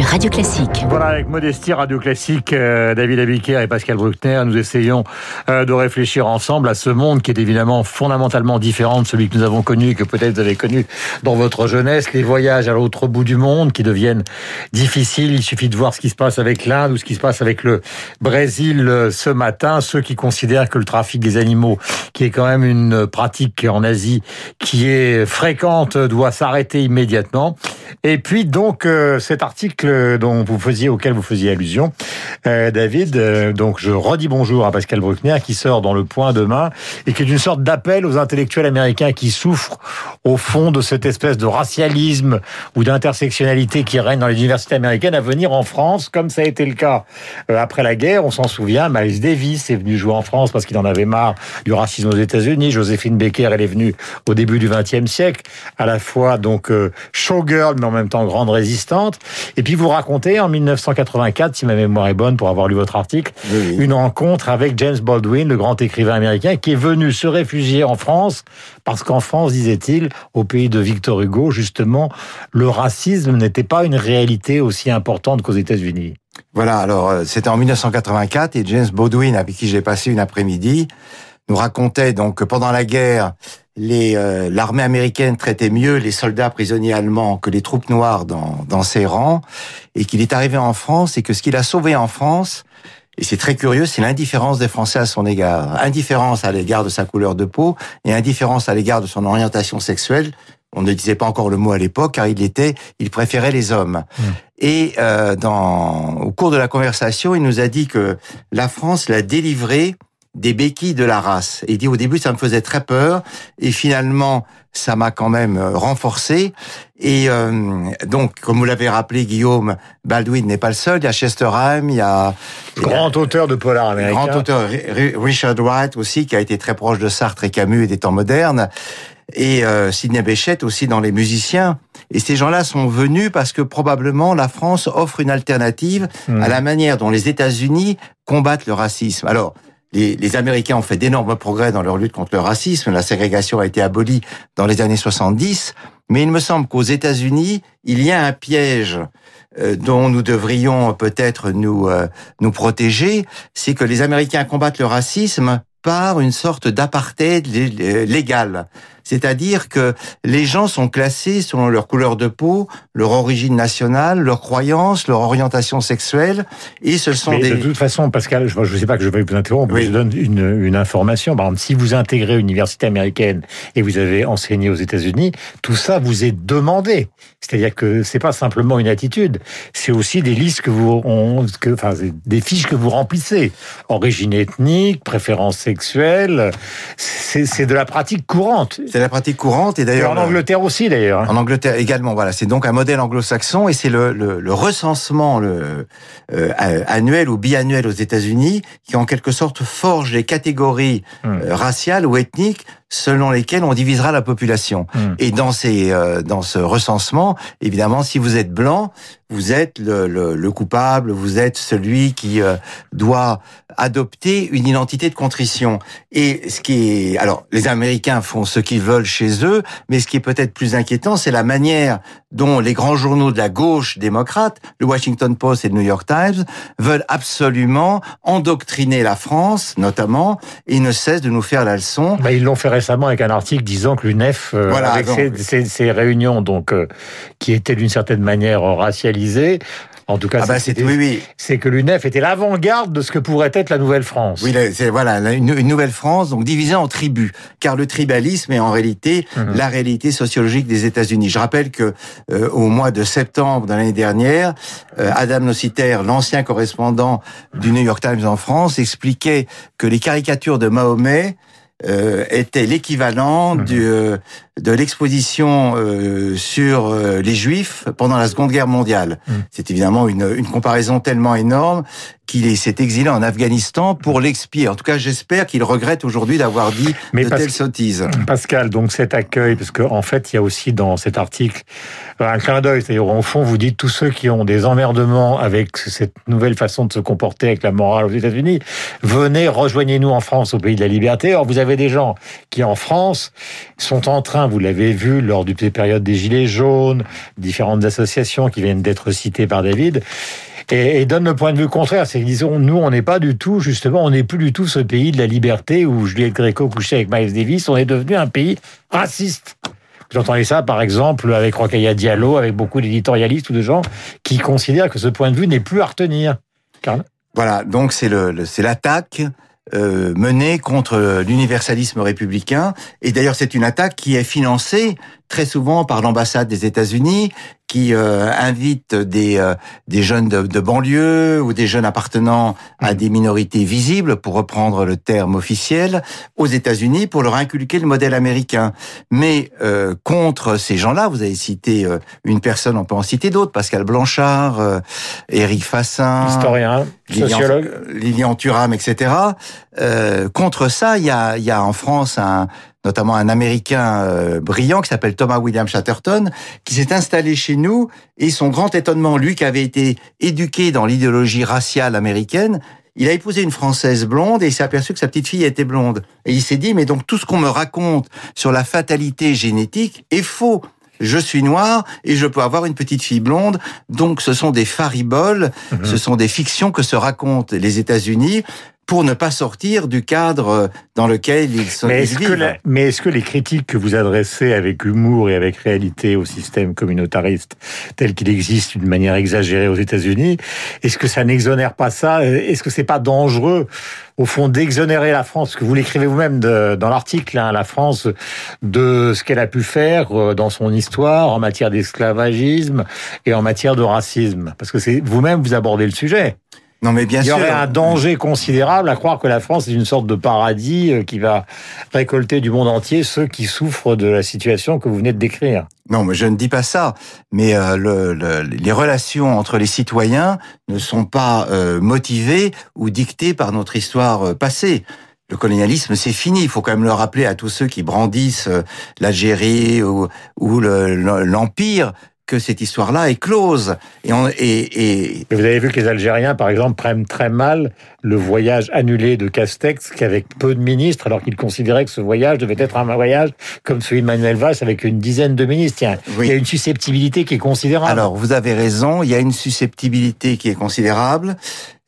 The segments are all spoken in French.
Radio Classique. Voilà, avec Modestie, Radio Classique, euh, David Abiker et Pascal Bruckner, nous essayons euh, de réfléchir ensemble à ce monde qui est évidemment fondamentalement différent de celui que nous avons connu et que peut-être vous avez connu dans votre jeunesse. Les voyages à l'autre bout du monde qui deviennent difficiles. Il suffit de voir ce qui se passe avec l'Inde ou ce qui se passe avec le Brésil euh, ce matin. Ceux qui considèrent que le trafic des animaux, qui est quand même une pratique en Asie qui est fréquente, doit s'arrêter immédiatement. Et puis donc cet article dont vous faisiez auquel vous faisiez allusion, euh, David. euh, donc je redis bonjour à Pascal Bruckner qui sort dans Le Point demain et qui est une sorte d'appel aux intellectuels américains qui souffrent au fond de cette espèce de racialisme ou d'intersectionnalité qui règne dans les universités américaines à venir en France, comme ça a été le cas euh, après la guerre. On s'en souvient. Miles Davis est venu jouer en France parce qu'il en avait marre du racisme aux États-Unis. Joséphine Baker, elle est venue au début du XXe siècle, à la fois donc showgirl mais en même temps grande résistante. Et puis vous racontez en 1984, si ma mémoire est bonne pour avoir lu votre article, Oui, oui. une rencontre avec James Baldwin, le grand écrivain américain, qui est venu se réfugier en France parce qu'en France, disait-il, au pays de Victor Hugo, justement, le racisme n'était pas une réalité aussi importante qu'aux États-Unis. Voilà, alors euh, c'était en 1984 et James Baldwin, avec qui j'ai passé une après-midi, nous racontait donc que pendant la guerre, les, euh, l'armée américaine traitait mieux les soldats prisonniers allemands que les troupes noires dans, dans ses rangs, et qu'il est arrivé en France et que ce qu'il a sauvé en France, et c'est très curieux, c'est l'indifférence des Français à son égard. Indifférence à l'égard de sa couleur de peau et indifférence à l'égard de son orientation sexuelle. On ne disait pas encore le mot à l'époque, car il était, il préférait les hommes. Et euh, dans, au cours de la conversation, il nous a dit que la France l'a délivré des béquilles de la race. Et il dit au début ça me faisait très peur et finalement ça m'a quand même euh, renforcé. Et euh, donc comme vous l'avez rappelé Guillaume, Baldwin n'est pas le seul. Il y a Chesterham, il y a Grand auteur de polar américain. grand auteur Ri- Ri- Richard Wright aussi qui a été très proche de Sartre et Camus et des temps modernes. Et euh, Sidney Bechet aussi dans les musiciens. Et ces gens-là sont venus parce que probablement la France offre une alternative Hmm. à la manière dont les États-Unis combattent le racisme. Alors, les, les Américains ont fait d'énormes progrès dans leur lutte contre le racisme. La ségrégation a été abolie dans les années 70. Mais il me semble qu'aux États-Unis, il y a un piège euh, dont nous devrions peut-être nous euh, nous protéger, c'est que les Américains combattent le racisme par une sorte d'apartheid euh, légal. C'est-à-dire que les gens sont classés selon leur couleur de peau, leur origine nationale, leurs croyances, leur orientation sexuelle, et ce sont Mais des... de toute façon, Pascal, je ne sais pas que je vais vous interrompre, mais Oui. je donne une, une information. Par exemple, si vous intégrez une université américaine et vous avez enseigné aux États-Unis, tout ça vous est demandé. C'est-à-dire que c'est pas simplement une attitude, c'est aussi des listes que vous, on, que, enfin, des fiches que vous remplissez. Origine ethnique, préférence sexuelle, c'est de la pratique courante. C'est la pratique courante, et d'ailleurs... en le- Angleterre aussi, d'ailleurs. hein. En Angleterre également, voilà, c'est donc un modèle anglo-saxon et c'est le, le, le recensement le, euh, annuel ou biannuel aux États-Unis qui en quelque sorte forge les catégories Hmm. euh, raciales ou ethniques selon lesquelles on divisera la population. Hmm. Et dans ces euh, dans ce recensement, évidemment, si vous êtes blanc, vous êtes le, le, le coupable, vous êtes celui qui euh, doit adopter une identité de contrition. Et ce qui est alors les Américains font ce qu'ils veulent chez eux, mais ce qui est peut-être plus inquiétant, c'est la manière dont les grands journaux de la gauche démocrate, le Washington Post et le New York Times, veulent absolument endoctriner la France, notamment, et ne cessent de nous faire la leçon. Bah, ils l'ont fait récemment avec un article disant que l'UNEF, euh, Voilà, avec ces réunions donc euh, qui étaient d'une certaine manière racialisées, en tout cas, Ah bah c'est- oui oui que l'UNEF était l'avant-garde de ce que pourrait être la Nouvelle-France. Oui, c'est voilà une, une nouvelle France, donc divisée en tribus, car le tribalisme est en réalité Mhm. la réalité sociologique des États-Unis. Je rappelle que euh, au mois de septembre de l'année dernière, euh, Adam Nociter, l'ancien correspondant du New York Times en France, expliquait que les caricatures de Mahomet euh, étaient l'équivalent Mhm. du, euh, de l'exposition euh, sur euh, les Juifs pendant la Seconde Guerre mondiale. Mhm. C'est évidemment une, une comparaison tellement énorme qu'il s'est exilé en Afghanistan pour l'expier. En tout cas, j'espère qu'il regrette aujourd'hui d'avoir dit de telles sottises. Pascal, donc cet accueil, parce qu'en en fait, il y a aussi dans cet article un clin d'œil, c'est-à-dire au fond, vous dites tous ceux qui ont des emmerdements avec cette nouvelle façon de se comporter avec la morale aux États-Unis, venez, rejoignez-nous en France, au pays de la liberté. Or, vous avez des gens qui, en France, sont en train, vous l'avez vu lors du période des Gilets jaunes, différentes associations qui viennent d'être citées par David, et, donne le point de vue contraire. C'est disent, nous, on n'est pas du tout, justement, on n'est plus du tout ce pays de la liberté où Juliette Gréco couchait avec Miles Davis. On est devenu un pays raciste. Vous entendez ça, par exemple, avec Rokhaya Diallo, avec beaucoup d'éditorialistes ou de gens qui considèrent que ce point de vue n'est plus à retenir. Voilà, donc c'est le, c'est l'attaque euh, menée contre l'universalisme républicain. Et d'ailleurs, c'est une attaque qui est financée très souvent par l'ambassade des États-Unis, qui euh, invite des euh, des jeunes de, de, banlieue ou des jeunes appartenant à mm. des minorités visibles, pour reprendre le terme officiel, aux États-Unis pour leur inculquer le modèle américain. Mais euh, contre ces gens-là, vous avez cité euh, une personne, on peut en citer d'autres, Pascal Blanchard, euh, Éric Fassin, historien, Lilian, sociologue, Lilian Thuram, etc. contre ça, il y a, il y a en France un notamment un Américain euh, brillant qui s'appelle Thomas William Chatterton, qui s'est installé chez nous et son grand étonnement, lui qui avait été éduqué dans l'idéologie raciale américaine, il a épousé une Française blonde et il s'est aperçu que sa petite fille était blonde. Et il s'est dit, mais donc tout ce qu'on me raconte sur la fatalité génétique est faux je suis noir et je peux avoir une petite fille blonde. Donc ce sont des fariboles, mhm. ce sont des fictions que se racontent les États-Unis pour ne pas sortir du cadre dans lequel ils sont mais est-ce que, mais est-ce que les critiques que vous adressez avec humour et avec réalité au système communautariste tel qu'il existe d'une manière exagérée aux États-Unis, est-ce que ça n'exonère pas ça? Est-ce que c'est pas dangereux au fond d'exonérer la France, que vous l'écrivez vous-même dans l'article, hein, la France de ce qu'elle a pu faire euh, dans son histoire en matière d'esclavagisme et en matière de racisme, parce que c'est vous-même vous abordez le sujet. Non, mais bien Il y aurait un danger considérable à croire que la France est une sorte de paradis euh, qui va récolter du monde entier ceux qui souffrent de la situation que vous venez de décrire. Non, mais je ne dis pas ça. Mais euh, le, le, les relations entre les citoyens ne sont pas euh, motivées ou dictées par notre histoire euh, passée. Le colonialisme, c'est fini. Il faut quand même le rappeler à tous ceux qui brandissent l'Algérie ou, ou l'Empire que cette histoire-là est close. Et, on, et, et... Vous avez vu que les Algériens, par exemple, prennent très mal le voyage annulé de Castex, qu'avec peu de ministres, alors qu'ils considéraient que ce voyage devait être un voyage comme celui de Manuel Valls, avec une dizaine de ministres. Tiens, oui. Il y a une susceptibilité qui est considérable. Alors, vous avez raison, il y a une susceptibilité qui est considérable.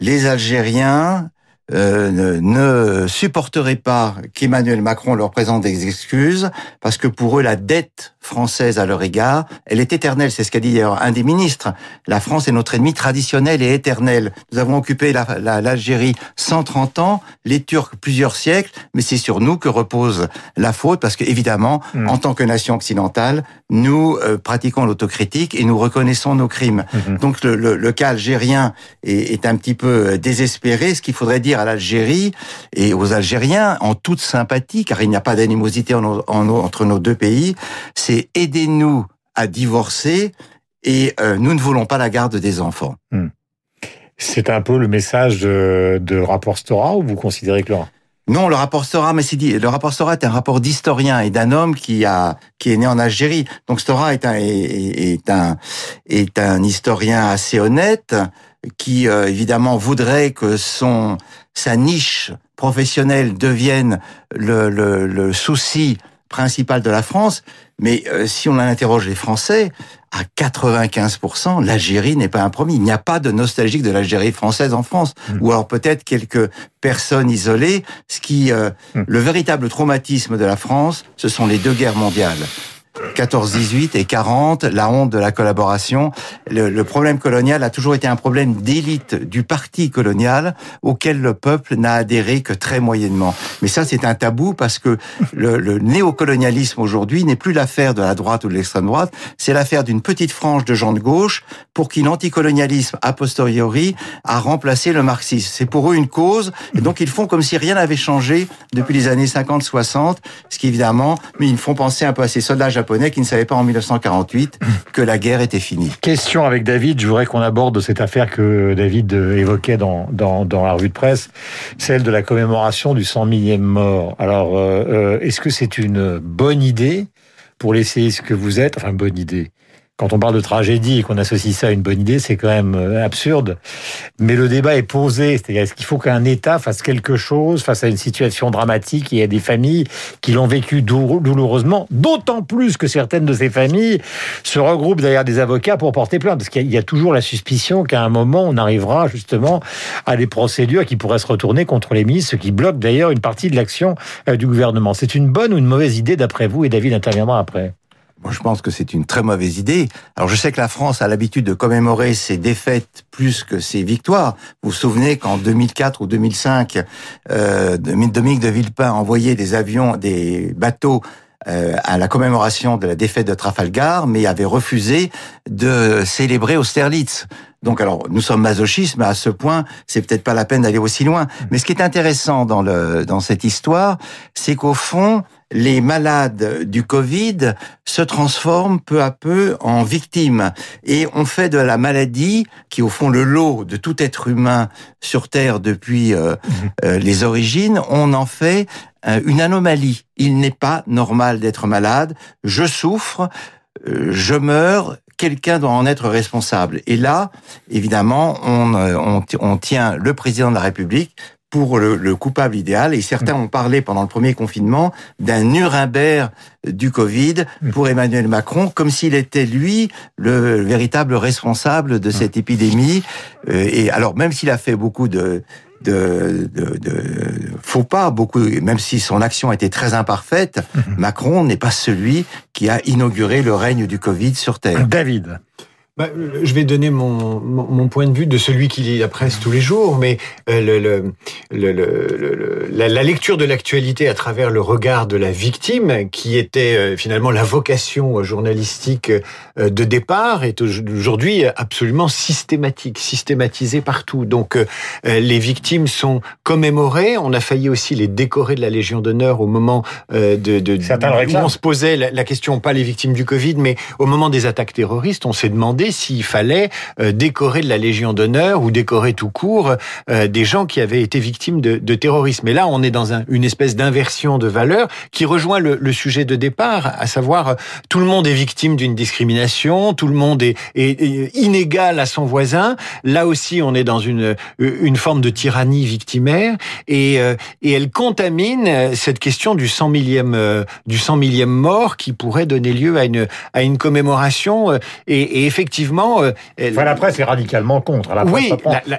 Les Algériens euh, ne, ne supporteraient pas qu'Emmanuel Macron leur présente des excuses, parce que pour eux, la dette française à leur égard, elle est éternelle. C'est ce qu'a dit d'ailleurs un des ministres. La France est notre ennemi traditionnel et éternel. Nous avons occupé l'Algérie la, la, 130 ans, les Turcs plusieurs siècles, mais c'est sur nous que repose la faute, parce que évidemment, mmh. en tant que nation occidentale, nous euh, pratiquons l'autocritique et nous reconnaissons nos crimes. Mmh. Donc le, le, le, cas algérien est, est un petit peu désespéré. Ce qu'il faudrait dire à l'Algérie et aux Algériens, en toute sympathie, car il n'y a pas d'animosité en, en, entre nos deux pays, c'est aidez-nous à divorcer et euh, nous ne voulons pas la garde des enfants. Hmm. C'est un peu le message de, de rapport Stora ou vous considérez que non, le rapport Stora, mais c'est dit, le rapport Stora est un rapport d'historien et d'un homme qui a qui est né en Algérie. Donc Stora est un est, est un est un historien assez honnête qui euh, évidemment voudrait que son sa niche professionnelle devienne le, le, le souci principal de la France. Mais euh, si on interroge les Français, à 95%, l'Algérie n'est pas un promis. Il n'y a pas de nostalgique de l'Algérie française en France. Mmh. Ou alors peut-être quelques personnes isolées. Ce qui, euh, mmh. le véritable traumatisme de la France, ce sont les deux guerres mondiales. 14-18 et 40, la honte de la collaboration. Le, le, problème colonial a toujours été un problème d'élite du parti colonial auquel le peuple n'a adhéré que très moyennement. Mais ça, c'est un tabou parce que le, le néocolonialisme aujourd'hui n'est plus l'affaire de la droite ou de l'extrême droite, c'est l'affaire d'une petite frange de gens de gauche pour qui l'anticolonialisme a posteriori a remplacé le marxisme. C'est pour eux une cause et donc ils font comme si rien n'avait changé depuis les années 50-60, ce qui évidemment, mais ils font penser un peu à ces soldats japonais qui ne savaient pas en 1948 que la guerre était finie. Question avec David, je voudrais qu'on aborde cette affaire que David évoquait dans, dans, dans la revue de presse, celle de la commémoration du 100 millième mort. Alors, euh, euh, est-ce que c'est une bonne idée pour l'essayiste que vous êtes? Enfin, bonne idée quand on parle de tragédie et qu'on associe ça à une bonne idée, c'est quand même euh, absurde. Mais le débat est posé, c'est-à-dire est-ce qu'il faut qu'un État fasse quelque chose face à une situation dramatique y a des familles qui l'ont vécu douloureusement, d'autant plus que certaines de ces familles se regroupent derrière des avocats pour porter plainte, parce qu'il y a toujours la suspicion qu'à un moment on arrivera justement à des procédures qui pourraient se retourner contre les ministres, ce qui bloque d'ailleurs une partie de l'action euh, du gouvernement. C'est une bonne ou une mauvaise idée d'après vous? Et David interviendra après. Je pense que c'est une très mauvaise idée. Alors, je sais que la France a l'habitude de commémorer ses défaites plus que ses victoires. Vous vous souvenez qu'en 2004 ou 2005, euh, Dominique de Villepin envoyait des avions, des bateaux euh, à la commémoration de la défaite de Trafalgar, mais avait refusé de célébrer Austerlitz. Donc alors, nous sommes masochistes, mais à ce point, c'est peut-être pas la peine d'aller aussi loin. Mais ce qui est intéressant dans le dans cette histoire, c'est qu'au fond, les malades du Covid se transforment peu à peu en victimes. Et on fait de la maladie, qui est au fond le lot de tout être humain sur Terre depuis euh, mhm. euh, les origines, on en fait euh, une anomalie. Il n'est pas normal d'être malade. Je souffre, je meurs, quelqu'un doit en être responsable. Et là, évidemment, on, on, on, tient le président de la République pour le, coupable idéal. Et certains ont parlé pendant le premier confinement d'un Nuremberg du Covid pour Emmanuel Macron, comme s'il était lui le véritable responsable de cette épidémie. Euh, et alors, même s'il a fait beaucoup de, de, de, de, faux pas, beaucoup, même si son action était très imparfaite, Macron n'est pas celui qui a inauguré le règne du Covid sur Terre. David. Bah, je vais donner mon, mon, point de vue de celui qui lit la presse tous les jours, mais euh, le, le, le, la, la, lecture de l'actualité à travers le regard de la victime, qui était euh, finalement la vocation journalistique euh, de départ, est aujourd'hui absolument systématique, systématisée partout. Donc les victimes sont commémorées. On a failli aussi les décorer de la Légion d'honneur au moment de, de où on se posait la, la question, pas les victimes du Covid, mais au moment des attaques terroristes, on s'est demandé s'il fallait euh, décorer de la Légion d'honneur ou décorer tout court euh, des gens qui avaient été victimes de, de terrorisme. Et là, on est dans une espèce d'inversion de valeurs qui rejoint le, sujet de départ, à savoir euh, tout le monde est victime d'une discrimination, tout le monde est, inégal à son voisin. Là aussi, on est dans une, une forme de tyrannie victimaire et, et elle contamine cette question du 100 millième, du 100 millième mort qui pourrait donner lieu à une, à une commémoration. Et, et effectivement, effectivement. Euh, enfin, la presse est radicalement contre. La presse oui,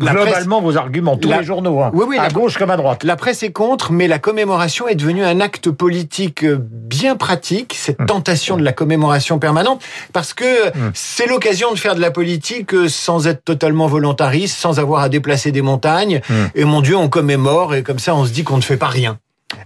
globalement vos arguments, tous les journaux, hein, à gauche comme à droite. La presse est contre, mais la commémoration est devenue un acte politique euh, bien pratique, cette hum. tentation de la commémoration permanente, parce que hum. c'est l'occasion de faire de la politique euh, sans être totalement volontariste, sans avoir à déplacer des montagnes. Hum. Et mon Dieu, on commémore, et comme ça, on se dit qu'on ne fait pas rien.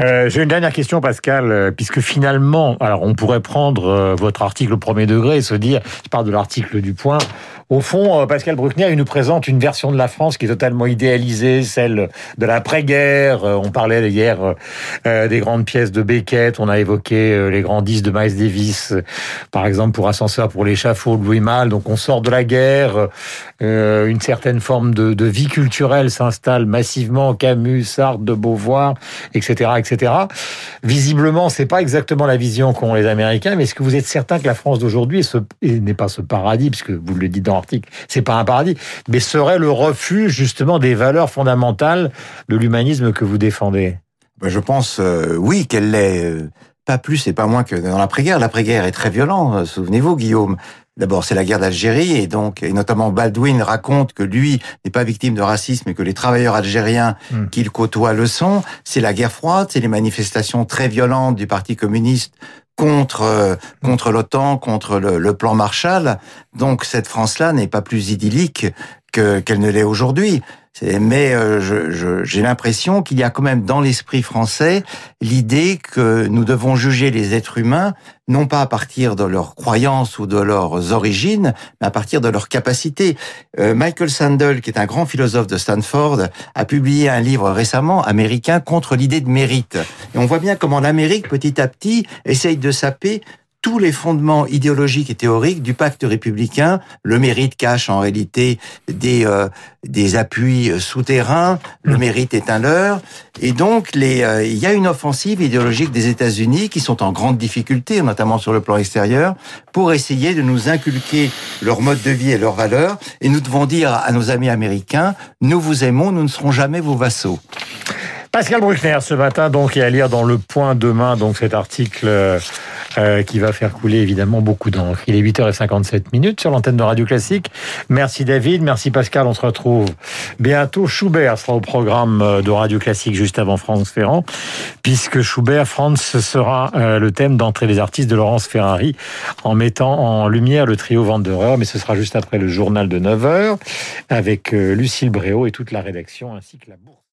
Euh, J'ai une dernière question, Pascal, euh, puisque finalement, alors on pourrait prendre euh, votre article au premier degré et se dire, je parle de l'article du Point, au fond, Pascal Bruckner, il nous présente une version de la France qui est totalement idéalisée, celle de l'après-guerre. On parlait hier des grandes pièces de Beckett, on a évoqué les grands disques de Miles Davis, par exemple pour Ascenseur pour l'échafaud de Louis Malle. Donc on sort de la guerre, une certaine forme de, de vie culturelle s'installe massivement, Camus, Sartre, de Beauvoir, etc., etc. Visiblement, c'est pas exactement la vision qu'ont les Américains, mais est-ce que vous êtes certain que la France d'aujourd'hui n'est pas ce paradis, puisque vous le dites dans article, c'est pas un paradis, mais serait le refuge justement des valeurs fondamentales de l'humanisme que vous défendez? Ben, Je pense, euh, oui, qu'elle l'est. Euh, pas plus et pas moins que dans l'après-guerre. L'après-guerre est très violent, euh, souvenez-vous, Guillaume. D'abord, c'est la guerre d'Algérie, et donc, et notamment Baldwin raconte que lui n'est pas victime de racisme et que les travailleurs algériens hmm. qu'il côtoie le sont. C'est la guerre froide, c'est les manifestations très violentes du Parti communiste contre euh, contre l'OTAN, contre le, le, plan Marshall. Donc cette France-là n'est pas plus idyllique que qu'elle ne l'est aujourd'hui. Mais euh, j'ai l'impression qu'il y a quand même dans l'esprit français l'idée que nous devons juger les êtres humains non pas à partir de leurs croyances ou de leurs origines, mais à partir de leurs capacités. Euh, Michael Sandel, qui est un grand philosophe de Stanford, a publié un livre récemment américain contre l'idée de mérite. Et on voit bien comment l'Amérique, petit à petit, essaye de saper tous les fondements idéologiques et théoriques du pacte républicain. Le mérite cache en réalité des euh, des appuis euh, souterrains. Le Mm. mérite est un leurre. Et donc, les, euh, il y a une offensive idéologique des États-Unis qui sont en grande difficulté, notamment sur le plan extérieur, pour essayer de nous inculquer leur mode de vie et leurs valeurs. Et nous devons dire à nos amis américains, nous vous aimons, nous ne serons jamais vos vassaux. Pascal Bruckner, ce matin, donc, et à lire dans Le Point demain, donc, cet article euh, euh, qui va faire couler évidemment beaucoup d'encre. Il est 8h57 minutes sur l'antenne de Radio Classique. Merci David, merci Pascal, on se retrouve bientôt. Schubert sera au programme euh, de Radio Classique juste avant France Ferrand, puisque Schubert, France, sera euh, le thème d'entrée des artistes de Laurence Ferrari, en mettant en lumière le trio Wanderer, mais ce sera juste après le journal de 9h, avec Lucille Bréau et toute la rédaction, ainsi que la bourse.